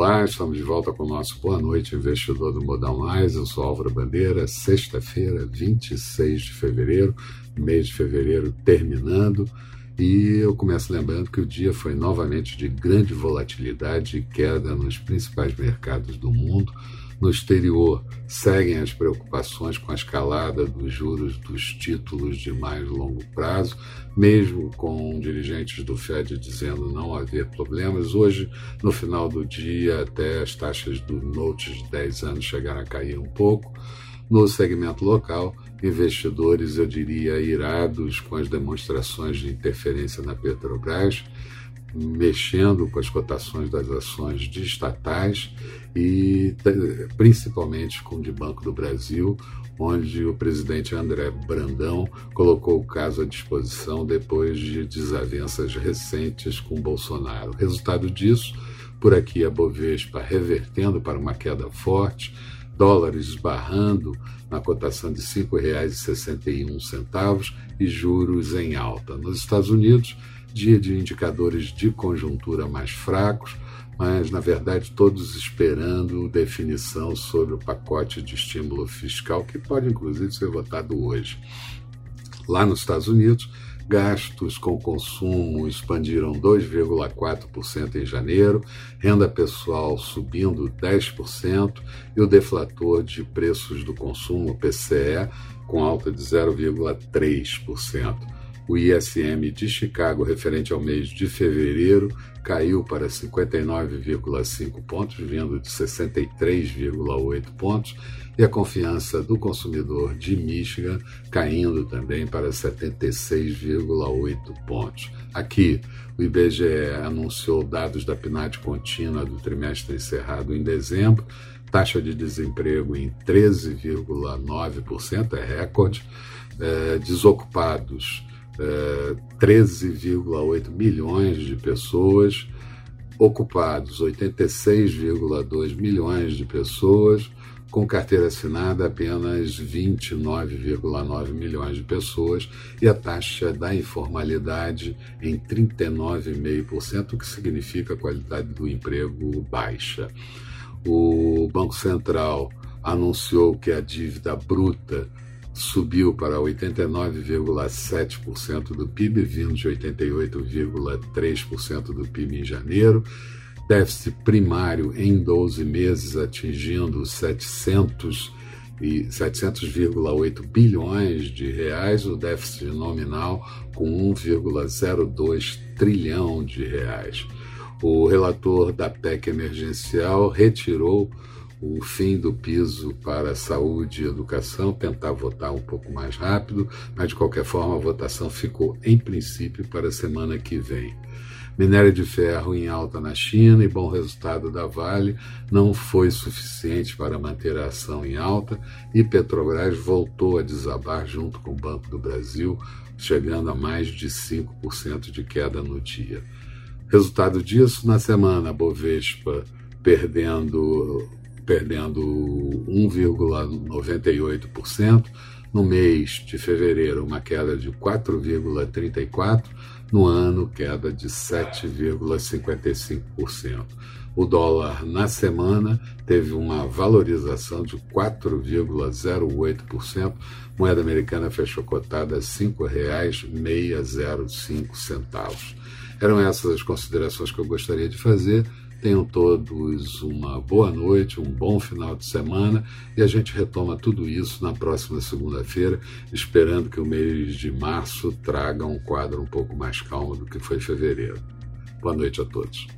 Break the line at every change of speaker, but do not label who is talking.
Olá, estamos de volta com o nosso Boa Noite Investidor do Modal Mais. Eu sou Álvaro Bandeira, sexta-feira, 26 de fevereiro, mês de fevereiro terminando. E eu começo lembrando que o dia foi novamente de grande volatilidade e queda nos principais mercados do mundo. No exterior, seguem as preocupações com a escalada dos juros dos títulos de mais longo prazo, mesmo com dirigentes do Fed dizendo não haver problemas. Hoje, no final do dia, até as taxas do Notes de 10 anos chegaram a cair um pouco. No segmento local, investidores, eu diria, irados com as demonstrações de interferência na Petrobras mexendo com as cotações das ações de estatais e principalmente com o de Banco do Brasil, onde o presidente André Brandão colocou o caso à disposição depois de desavenças recentes com Bolsonaro. Resultado disso, por aqui a Bovespa revertendo para uma queda forte, dólares esbarrando na cotação de R$ 5,61 e juros em alta. Nos Estados Unidos, dia de indicadores de conjuntura mais fracos, mas na verdade todos esperando definição sobre o pacote de estímulo fiscal que pode inclusive ser votado hoje. Lá nos Estados Unidos, gastos com consumo expandiram 2,4% em janeiro, renda pessoal subindo 10% e o deflator de preços do consumo, PCE, com alta de 0,3%. O ISM de Chicago, referente ao mês de fevereiro, caiu para 59,5 pontos, vindo de 63,8 pontos, e a confiança do consumidor de Michigan caindo também para 76,8 pontos. Aqui, o IBGE anunciou dados da PNAD contínua do trimestre encerrado em dezembro, taxa de desemprego em 13,9%, é recorde, é, desocupados 13,8 milhões de pessoas, ocupados 86,2 milhões de pessoas, com carteira assinada apenas 29,9 milhões de pessoas e a taxa da informalidade em 39,5%, o que significa a qualidade do emprego baixa. O Banco Central anunciou que a dívida bruta subiu para 89,7% do PIB, vindo de 88,3% do PIB em janeiro. Déficit primário em 12 meses atingindo 700 e 700,8 bilhões de reais, o déficit nominal com 1,02 trilhão de reais. O relator da PEC emergencial retirou o fim do piso para saúde e educação, tentar votar um pouco mais rápido, mas de qualquer forma a votação ficou, em princípio, para a semana que vem. Minério de ferro em alta na China e bom resultado da Vale não foi suficiente para manter a ação em alta e Petrobras voltou a desabar junto com o Banco do Brasil, chegando a mais de 5% de queda no dia. Resultado disso, na semana, a Bovespa perdendo perdendo 1,98%. No mês de fevereiro, uma queda de 4,34%. No ano, queda de 7,55%. O dólar na semana teve uma valorização de 4,08%. Moeda americana fechou cotada a R$ 5,605. Eram essas as considerações que eu gostaria de fazer. Tenham todos uma boa noite, um bom final de semana e a gente retoma tudo isso na próxima segunda-feira, esperando que o mês de março traga um quadro um pouco mais calmo do que foi fevereiro. Boa noite a todos.